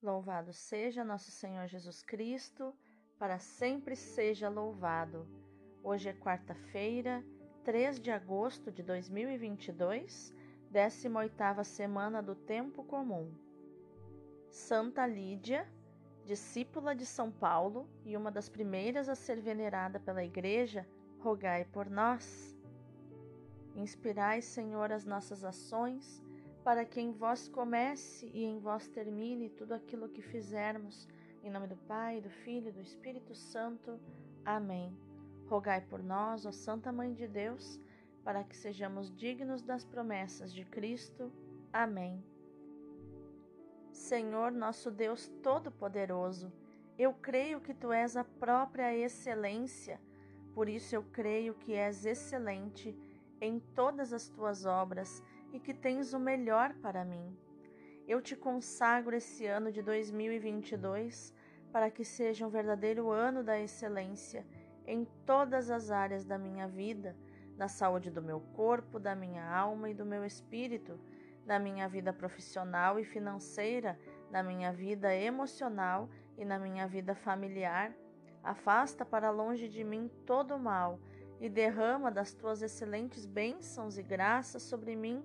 Louvado seja nosso Senhor Jesus Cristo, para sempre seja louvado. Hoje é quarta-feira, 3 de agosto de 2022, 18ª semana do tempo comum. Santa Lídia, discípula de São Paulo e uma das primeiras a ser venerada pela Igreja, rogai por nós. Inspirai, Senhor, as nossas ações para que em vós comece e em vós termine tudo aquilo que fizermos. Em nome do Pai, do Filho e do Espírito Santo. Amém. Rogai por nós, ó Santa Mãe de Deus, para que sejamos dignos das promessas de Cristo. Amém. Senhor, nosso Deus Todo-Poderoso, eu creio que tu és a própria excelência, por isso eu creio que és excelente em todas as tuas obras e que tens o melhor para mim. Eu te consagro esse ano de 2022 para que seja um verdadeiro ano da excelência em todas as áreas da minha vida, na saúde do meu corpo, da minha alma e do meu espírito, na minha vida profissional e financeira, na minha vida emocional e na minha vida familiar. Afasta para longe de mim todo o mal e derrama das tuas excelentes bênçãos e graças sobre mim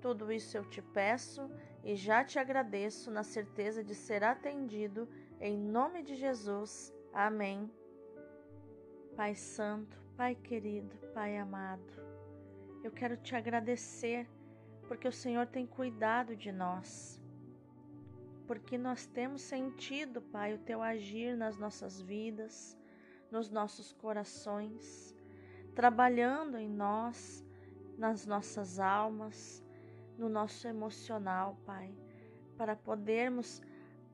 tudo isso eu te peço e já te agradeço na certeza de ser atendido em nome de Jesus. Amém. Pai Santo, Pai querido, Pai amado, eu quero te agradecer porque o Senhor tem cuidado de nós. Porque nós temos sentido, Pai, o teu agir nas nossas vidas, nos nossos corações, trabalhando em nós, nas nossas almas, no nosso emocional, Pai, para podermos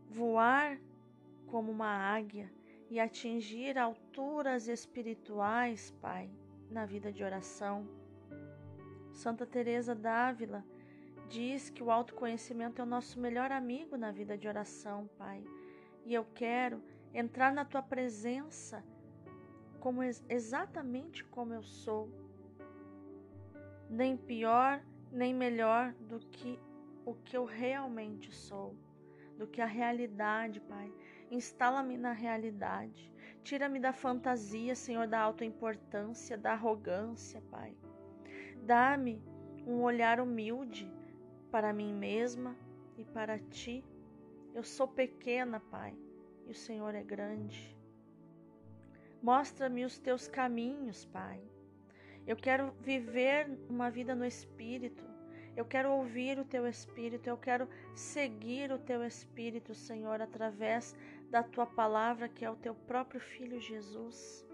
voar como uma águia e atingir alturas espirituais, Pai, na vida de oração. Santa Teresa d'Ávila diz que o autoconhecimento é o nosso melhor amigo na vida de oração, Pai. E eu quero entrar na tua presença como exatamente como eu sou. Nem pior, nem melhor do que o que eu realmente sou, do que a realidade, Pai. Instala-me na realidade. Tira-me da fantasia, Senhor, da autoimportância, da arrogância, Pai. Dá-me um olhar humilde para mim mesma e para ti. Eu sou pequena, Pai, e o Senhor é grande. Mostra-me os teus caminhos, Pai. Eu quero viver uma vida no Espírito. Eu quero ouvir o Teu Espírito. Eu quero seguir o Teu Espírito, Senhor, através da Tua palavra, que é o Teu próprio Filho Jesus.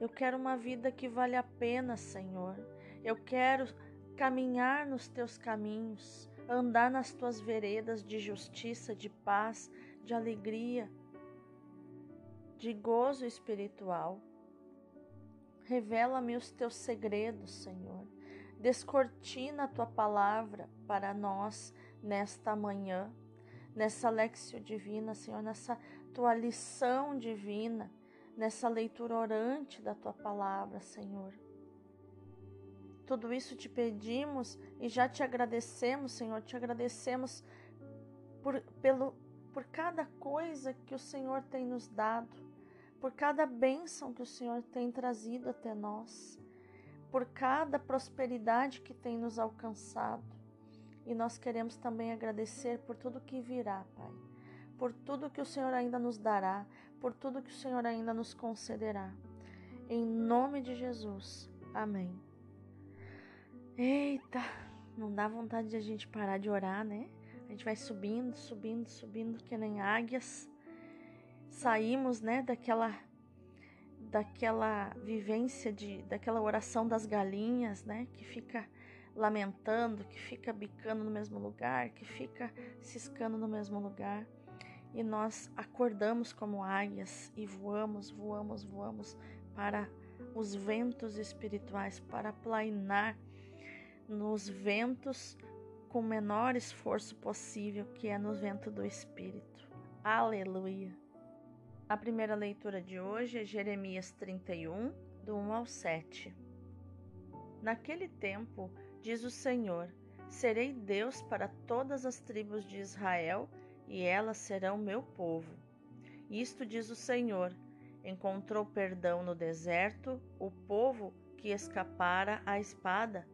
Eu quero uma vida que vale a pena, Senhor. Eu quero caminhar nos Teus caminhos, andar nas Tuas veredas de justiça, de paz, de alegria, de gozo espiritual. Revela-me os teus segredos, Senhor. Descortina a tua palavra para nós nesta manhã, nessa lexio divina, Senhor, nessa tua lição divina, nessa leitura orante da tua palavra, Senhor. Tudo isso te pedimos e já te agradecemos, Senhor, te agradecemos por, pelo, por cada coisa que o Senhor tem nos dado por cada bênção que o Senhor tem trazido até nós, por cada prosperidade que tem nos alcançado. E nós queremos também agradecer por tudo que virá, Pai, por tudo que o Senhor ainda nos dará, por tudo que o Senhor ainda nos concederá. Em nome de Jesus. Amém. Eita, não dá vontade de a gente parar de orar, né? A gente vai subindo, subindo, subindo que nem águias saímos, né, daquela daquela vivência de daquela oração das galinhas, né, que fica lamentando, que fica bicando no mesmo lugar, que fica ciscando no mesmo lugar. E nós acordamos como águias e voamos, voamos, voamos para os ventos espirituais, para plainar nos ventos com o menor esforço possível, que é no vento do Espírito. Aleluia! A primeira leitura de hoje é Jeremias 31, do 1 ao 7. Naquele tempo, diz o Senhor: Serei Deus para todas as tribos de Israel, e elas serão meu povo. Isto diz o Senhor: encontrou perdão no deserto o povo que escapara à espada.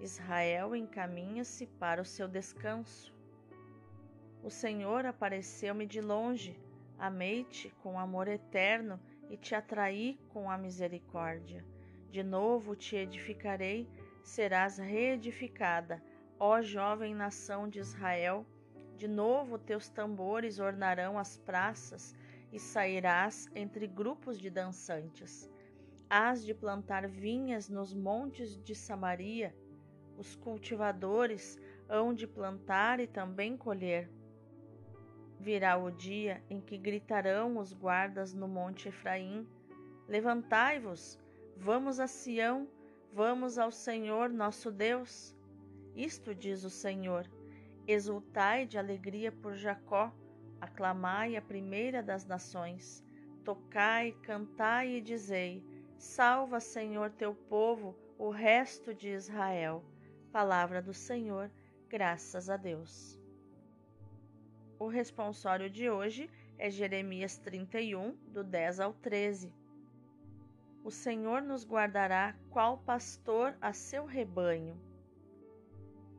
Israel encaminha-se para o seu descanso. O Senhor apareceu-me de longe, amei-te com amor eterno e te atraí com a misericórdia. De novo te edificarei, serás reedificada, ó jovem nação de Israel. De novo teus tambores ornarão as praças e sairás entre grupos de dançantes. Hás de plantar vinhas nos montes de Samaria. Os cultivadores hão de plantar e também colher. Virá o dia em que gritarão os guardas no monte Efraim: Levantai-vos, vamos a Sião, vamos ao Senhor nosso Deus. Isto diz o Senhor: Exultai de alegria por Jacó, aclamai a primeira das nações, tocai, cantai e dizei: Salva, Senhor, teu povo, o resto de Israel. Palavra do Senhor, graças a Deus. O responsório de hoje é Jeremias 31, do 10 ao 13. O Senhor nos guardará qual pastor a seu rebanho.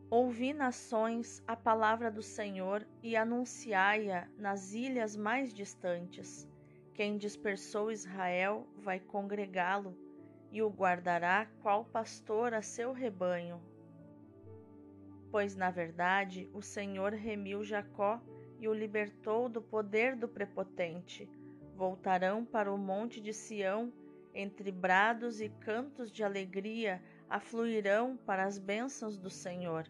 Ouvi, nações, a palavra do Senhor e anunciai-a nas ilhas mais distantes. Quem dispersou Israel vai congregá-lo e o guardará qual pastor a seu rebanho. Pois, na verdade, o Senhor remiu Jacó e o libertou do poder do prepotente. Voltarão para o monte de Sião, entre brados e cantos de alegria, afluirão para as bênçãos do Senhor.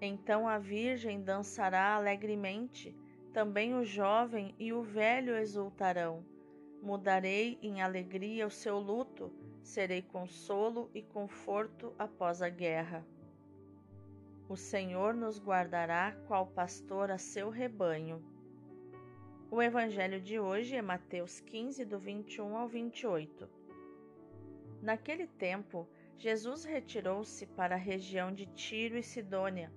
Então a Virgem dançará alegremente, também o jovem e o velho exultarão. Mudarei em alegria o seu luto, serei consolo e conforto após a guerra. O Senhor nos guardará qual pastor a seu rebanho. O evangelho de hoje é Mateus 15, do 21 ao 28. Naquele tempo, Jesus retirou-se para a região de Tiro e Sidônia.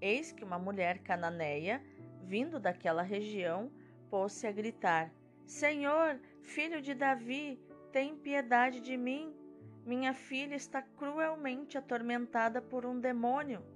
Eis que uma mulher cananeia, vindo daquela região, pôs-se a gritar: Senhor, filho de Davi, tem piedade de mim. Minha filha está cruelmente atormentada por um demônio.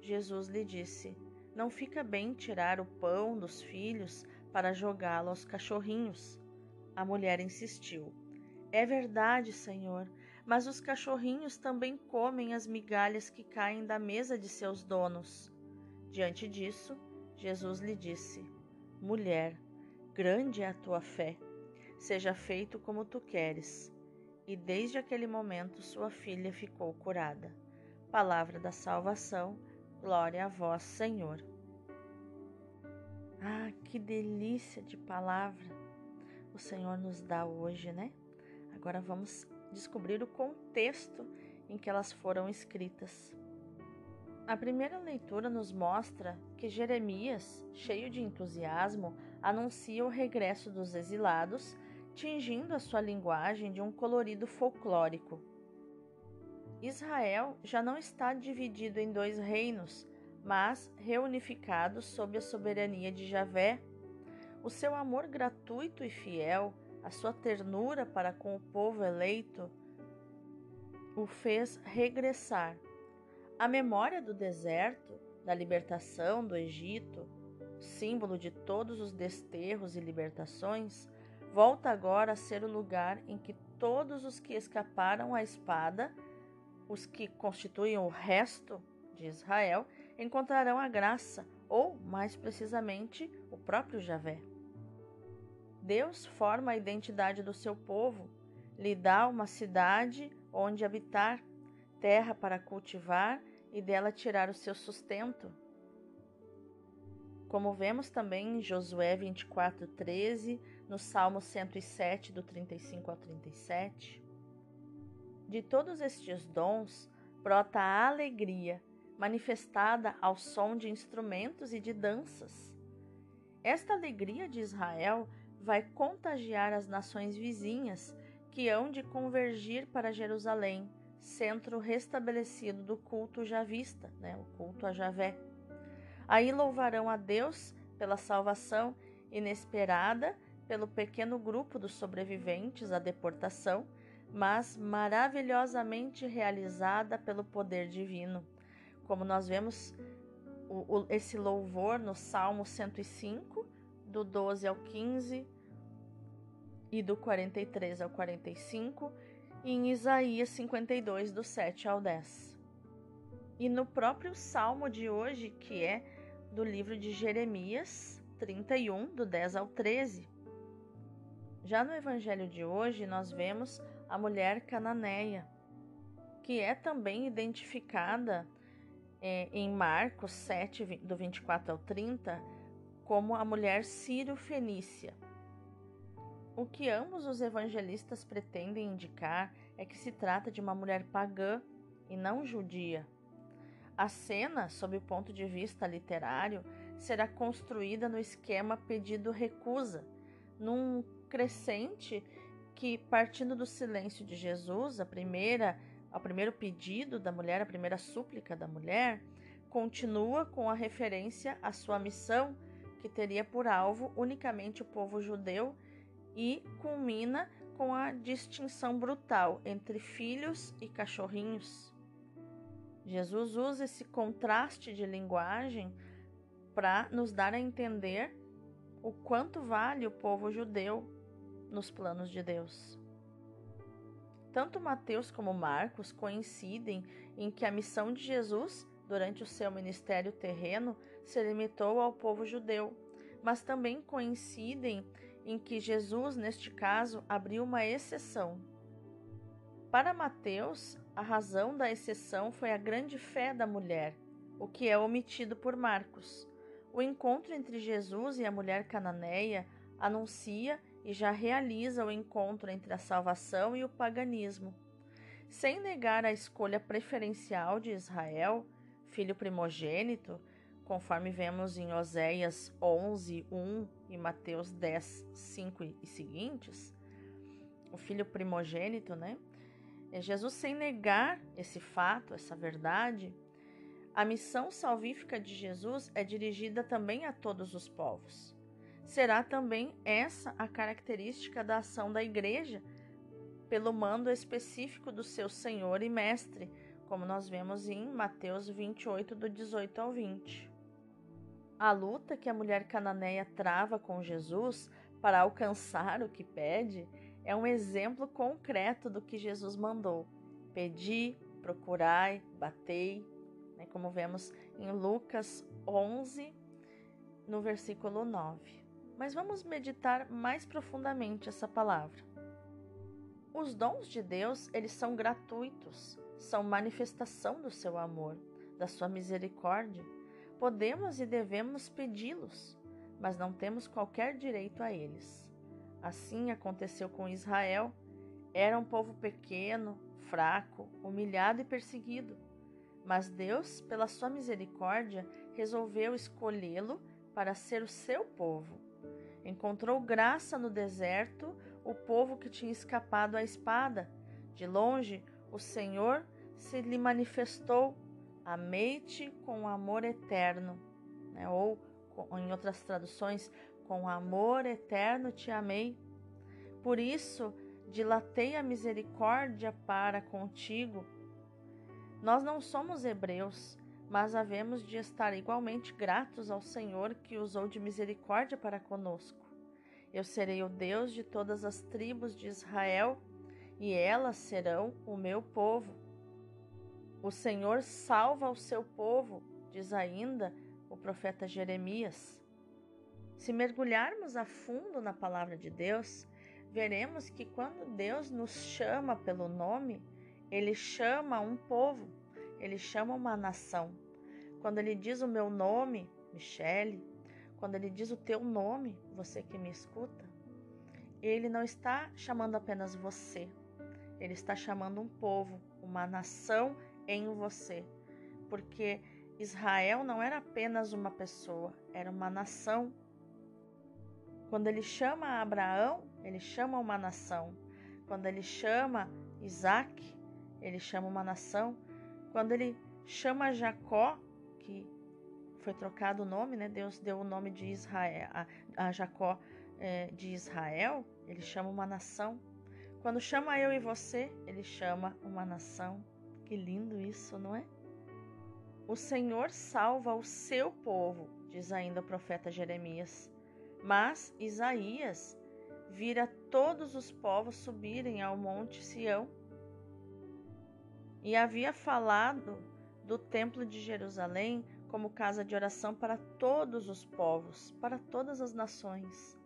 Jesus lhe disse: Não fica bem tirar o pão dos filhos para jogá-lo aos cachorrinhos. A mulher insistiu: É verdade, Senhor, mas os cachorrinhos também comem as migalhas que caem da mesa de seus donos. Diante disso, Jesus lhe disse: Mulher, grande é a tua fé, seja feito como tu queres. E desde aquele momento sua filha ficou curada. Palavra da salvação Glória a vós, Senhor. Ah, que delícia de palavra o Senhor nos dá hoje, né? Agora vamos descobrir o contexto em que elas foram escritas. A primeira leitura nos mostra que Jeremias, cheio de entusiasmo, anuncia o regresso dos exilados, tingindo a sua linguagem de um colorido folclórico. Israel já não está dividido em dois reinos, mas reunificado sob a soberania de Javé. O seu amor gratuito e fiel, a sua ternura para com o povo eleito, o fez regressar. A memória do deserto, da libertação do Egito, símbolo de todos os desterros e libertações, volta agora a ser o lugar em que todos os que escaparam à espada os que constituem o resto de Israel encontrarão a graça, ou, mais precisamente, o próprio Javé. Deus forma a identidade do seu povo, lhe dá uma cidade onde habitar, terra para cultivar e dela tirar o seu sustento. como vemos também em Josué 24, 13, no Salmo 107, do 35 ao 37. De todos estes dons brota a alegria, manifestada ao som de instrumentos e de danças. Esta alegria de Israel vai contagiar as nações vizinhas que hão de convergir para Jerusalém, centro restabelecido do culto javista, né, o culto a Javé. Aí louvarão a Deus pela salvação inesperada pelo pequeno grupo dos sobreviventes à deportação, mas maravilhosamente realizada pelo poder divino. Como nós vemos o, o, esse louvor no Salmo 105, do 12 ao 15 e do 43 ao 45, e em Isaías 52, do 7 ao 10. E no próprio Salmo de hoje, que é do livro de Jeremias 31, do 10 ao 13. Já no Evangelho de hoje, nós vemos a mulher cananeia, que é também identificada é, em Marcos 7, do 24 ao 30, como a mulher sírio-fenícia. O que ambos os evangelistas pretendem indicar é que se trata de uma mulher pagã e não judia. A cena, sob o ponto de vista literário, será construída no esquema pedido-recusa, num crescente que, partindo do silêncio de Jesus, a primeira, o primeiro pedido da mulher, a primeira súplica da mulher, continua com a referência à sua missão, que teria por alvo unicamente o povo judeu e culmina com a distinção brutal entre filhos e cachorrinhos. Jesus usa esse contraste de linguagem para nos dar a entender o quanto vale o povo judeu nos planos de Deus. Tanto Mateus como Marcos coincidem em que a missão de Jesus durante o seu ministério terreno se limitou ao povo judeu, mas também coincidem em que Jesus, neste caso, abriu uma exceção. Para Mateus, a razão da exceção foi a grande fé da mulher, o que é omitido por Marcos. O encontro entre Jesus e a mulher cananeia anuncia e já realiza o encontro entre a salvação e o paganismo. Sem negar a escolha preferencial de Israel, filho primogênito, conforme vemos em Oséias 11, 1 e Mateus 10, 5 e seguintes, o filho primogênito, né? É Jesus, sem negar esse fato, essa verdade, a missão salvífica de Jesus é dirigida também a todos os povos. Será também essa a característica da ação da Igreja, pelo mando específico do seu Senhor e Mestre, como nós vemos em Mateus 28, do 18 ao 20. A luta que a mulher cananeia trava com Jesus para alcançar o que pede é um exemplo concreto do que Jesus mandou: pedi, procurai, batei, né, como vemos em Lucas 11, no versículo 9. Mas vamos meditar mais profundamente essa palavra. Os dons de Deus, eles são gratuitos, são manifestação do seu amor, da sua misericórdia Podemos e devemos pedi-los, mas não temos qualquer direito a eles. Assim aconteceu com Israel. Era um povo pequeno, fraco, humilhado e perseguido. Mas Deus, pela sua misericórdia, resolveu escolhê-lo para ser o seu povo. Encontrou graça no deserto o povo que tinha escapado à espada. De longe, o Senhor se lhe manifestou Amei-te com amor eterno, né? ou em outras traduções, com amor eterno te amei. Por isso, dilatei a misericórdia para contigo. Nós não somos hebreus, mas havemos de estar igualmente gratos ao Senhor que usou de misericórdia para conosco. Eu serei o Deus de todas as tribos de Israel, e elas serão o meu povo. O Senhor salva o seu povo, diz ainda o profeta Jeremias. Se mergulharmos a fundo na palavra de Deus, veremos que quando Deus nos chama pelo nome, ele chama um povo, ele chama uma nação. Quando ele diz o meu nome, Michele, quando ele diz o teu nome, você que me escuta, ele não está chamando apenas você, ele está chamando um povo, uma nação em você, porque Israel não era apenas uma pessoa, era uma nação. Quando ele chama Abraão, ele chama uma nação. Quando ele chama Isaac, ele chama uma nação. Quando ele chama Jacó, que foi trocado o nome, né? Deus deu o nome de Israel a, a Jacó é, de Israel, ele chama uma nação. Quando chama eu e você, ele chama uma nação. Que lindo isso, não é? O Senhor salva o seu povo, diz ainda o profeta Jeremias. Mas Isaías vira todos os povos subirem ao monte Sião. E havia falado do templo de Jerusalém como casa de oração para todos os povos, para todas as nações.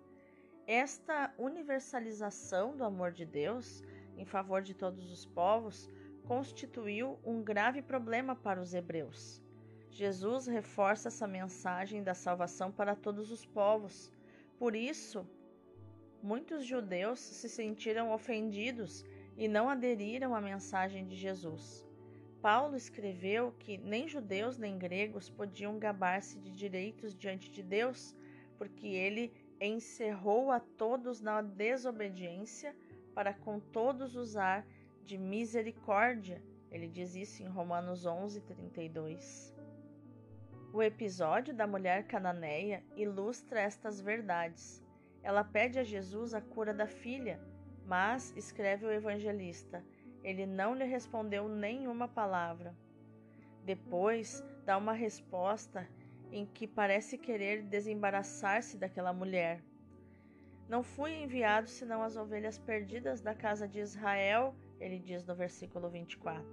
Esta universalização do amor de Deus em favor de todos os povos constituiu um grave problema para os hebreus. Jesus reforça essa mensagem da salvação para todos os povos. Por isso, muitos judeus se sentiram ofendidos e não aderiram à mensagem de Jesus. Paulo escreveu que nem judeus nem gregos podiam gabar-se de direitos diante de Deus, porque ele encerrou a todos na desobediência para com todos usar de misericórdia. Ele diz isso em Romanos 11, 32. O episódio da mulher cananeia ilustra estas verdades. Ela pede a Jesus a cura da filha, mas, escreve o evangelista, ele não lhe respondeu nenhuma palavra. Depois dá uma resposta em que parece querer desembaraçar-se daquela mulher. Não fui enviado senão as ovelhas perdidas da casa de Israel ele diz no versículo 24.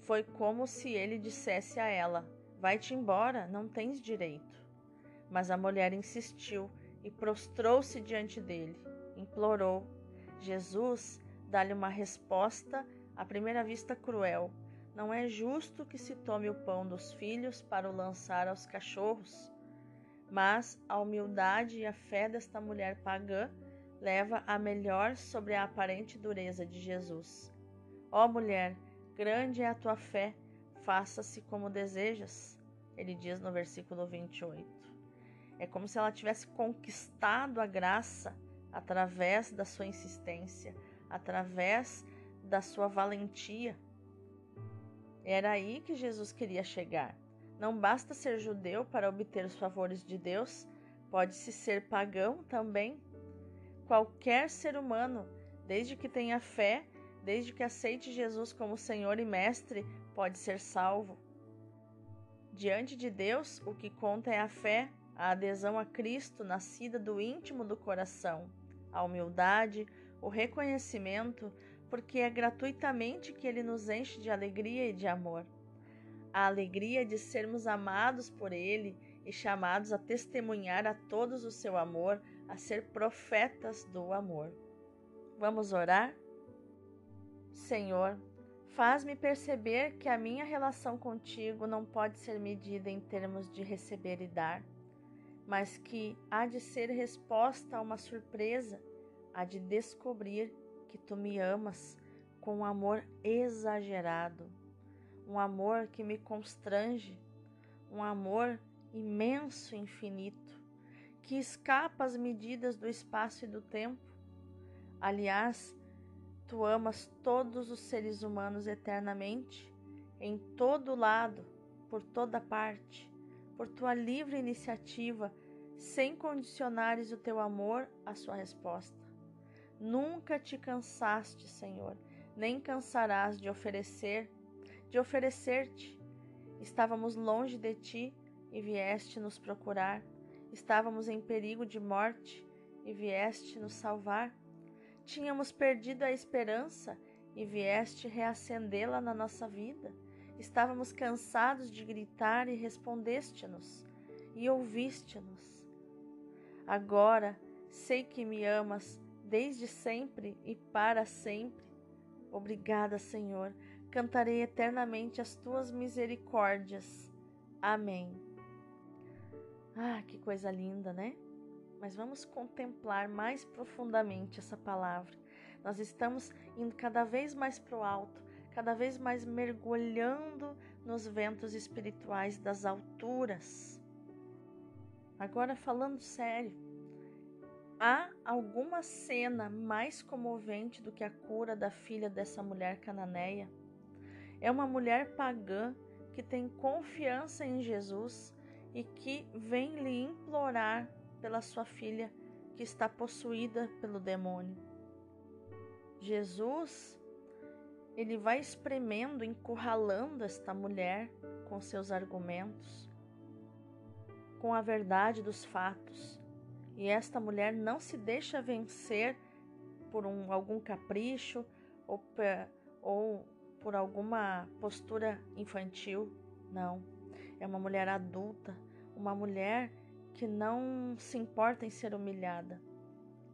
Foi como se ele dissesse a ela: Vai-te embora, não tens direito. Mas a mulher insistiu e prostrou-se diante dele, implorou. Jesus dá-lhe uma resposta à primeira vista cruel. Não é justo que se tome o pão dos filhos para o lançar aos cachorros. Mas a humildade e a fé desta mulher pagã leva a melhor sobre a aparente dureza de Jesus. Ó mulher, grande é a tua fé, faça-se como desejas, ele diz no versículo 28. É como se ela tivesse conquistado a graça através da sua insistência, através da sua valentia. Era aí que Jesus queria chegar. Não basta ser judeu para obter os favores de Deus, pode-se ser pagão também Qualquer ser humano, desde que tenha fé, desde que aceite Jesus como Senhor e Mestre, pode ser salvo. Diante de Deus, o que conta é a fé, a adesão a Cristo nascida do íntimo do coração, a humildade, o reconhecimento, porque é gratuitamente que Ele nos enche de alegria e de amor. A alegria de sermos amados por Ele e chamados a testemunhar a todos o seu amor, a ser profetas do amor. Vamos orar? Senhor, faz-me perceber que a minha relação contigo não pode ser medida em termos de receber e dar, mas que há de ser resposta a uma surpresa, há de descobrir que tu me amas com um amor exagerado, um amor que me constrange, um amor imenso infinito que escapa às medidas do espaço e do tempo. Aliás, tu amas todos os seres humanos eternamente, em todo lado, por toda parte, por tua livre iniciativa, sem condicionares o teu amor à sua resposta. Nunca te cansaste, Senhor, nem cansarás de oferecer, de oferecer-te. Estávamos longe de ti e vieste nos procurar. Estávamos em perigo de morte e vieste nos salvar. Tínhamos perdido a esperança e vieste reacendê-la na nossa vida. Estávamos cansados de gritar e respondeste-nos e ouviste-nos. Agora sei que me amas desde sempre e para sempre. Obrigada, Senhor. Cantarei eternamente as tuas misericórdias. Amém. Ah, que coisa linda, né? Mas vamos contemplar mais profundamente essa palavra. Nós estamos indo cada vez mais para o alto, cada vez mais mergulhando nos ventos espirituais das alturas. Agora, falando sério, há alguma cena mais comovente do que a cura da filha dessa mulher cananeia? É uma mulher pagã que tem confiança em Jesus e que vem lhe implorar pela sua filha que está possuída pelo demônio. Jesus, ele vai espremendo, encurralando esta mulher com seus argumentos, com a verdade dos fatos. E esta mulher não se deixa vencer por um, algum capricho ou, ou por alguma postura infantil. Não. É uma mulher adulta, uma mulher que não se importa em ser humilhada.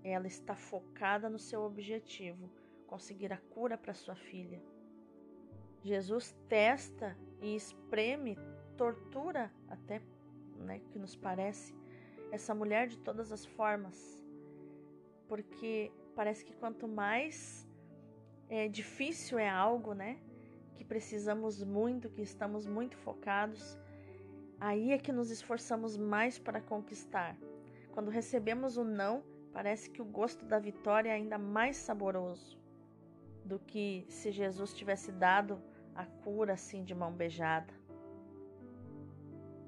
Ela está focada no seu objetivo, conseguir a cura para sua filha. Jesus testa e espreme, tortura até, né, que nos parece, essa mulher de todas as formas, porque parece que quanto mais é, difícil é algo, né, que precisamos muito, que estamos muito focados, Aí é que nos esforçamos mais para conquistar. Quando recebemos o não, parece que o gosto da vitória é ainda mais saboroso do que se Jesus tivesse dado a cura assim de mão beijada.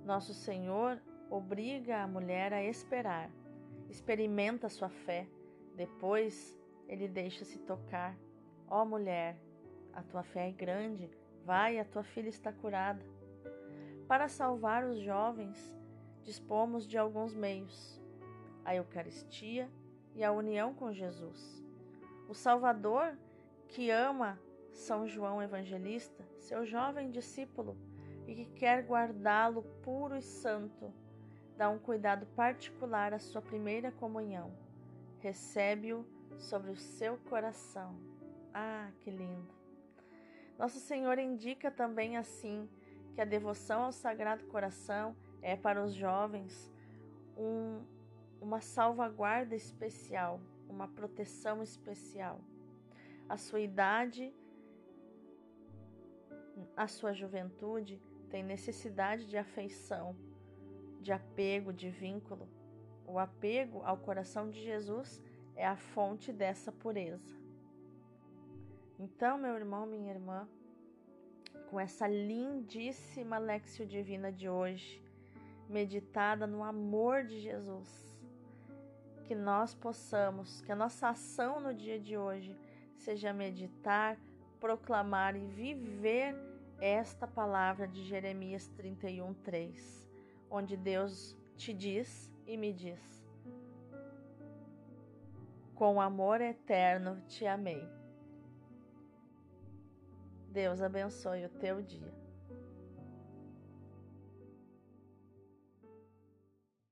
Nosso Senhor obriga a mulher a esperar, experimenta sua fé, depois ele deixa-se tocar. Ó oh, mulher, a tua fé é grande, vai, a tua filha está curada. Para salvar os jovens, dispomos de alguns meios: a Eucaristia e a união com Jesus. O Salvador, que ama São João Evangelista, seu jovem discípulo, e que quer guardá-lo puro e santo, dá um cuidado particular à sua primeira comunhão. Recebe-o sobre o seu coração. Ah, que lindo! Nosso Senhor indica também assim que a devoção ao Sagrado Coração é para os jovens um, uma salvaguarda especial, uma proteção especial. A sua idade, a sua juventude tem necessidade de afeição, de apego, de vínculo. O apego ao coração de Jesus é a fonte dessa pureza. Então, meu irmão, minha irmã, com essa lindíssima Lexio Divina de hoje, meditada no amor de Jesus. Que nós possamos, que a nossa ação no dia de hoje seja meditar, proclamar e viver esta palavra de Jeremias 31, 3, onde Deus te diz e me diz: Com amor eterno te amei. Deus abençoe o teu dia.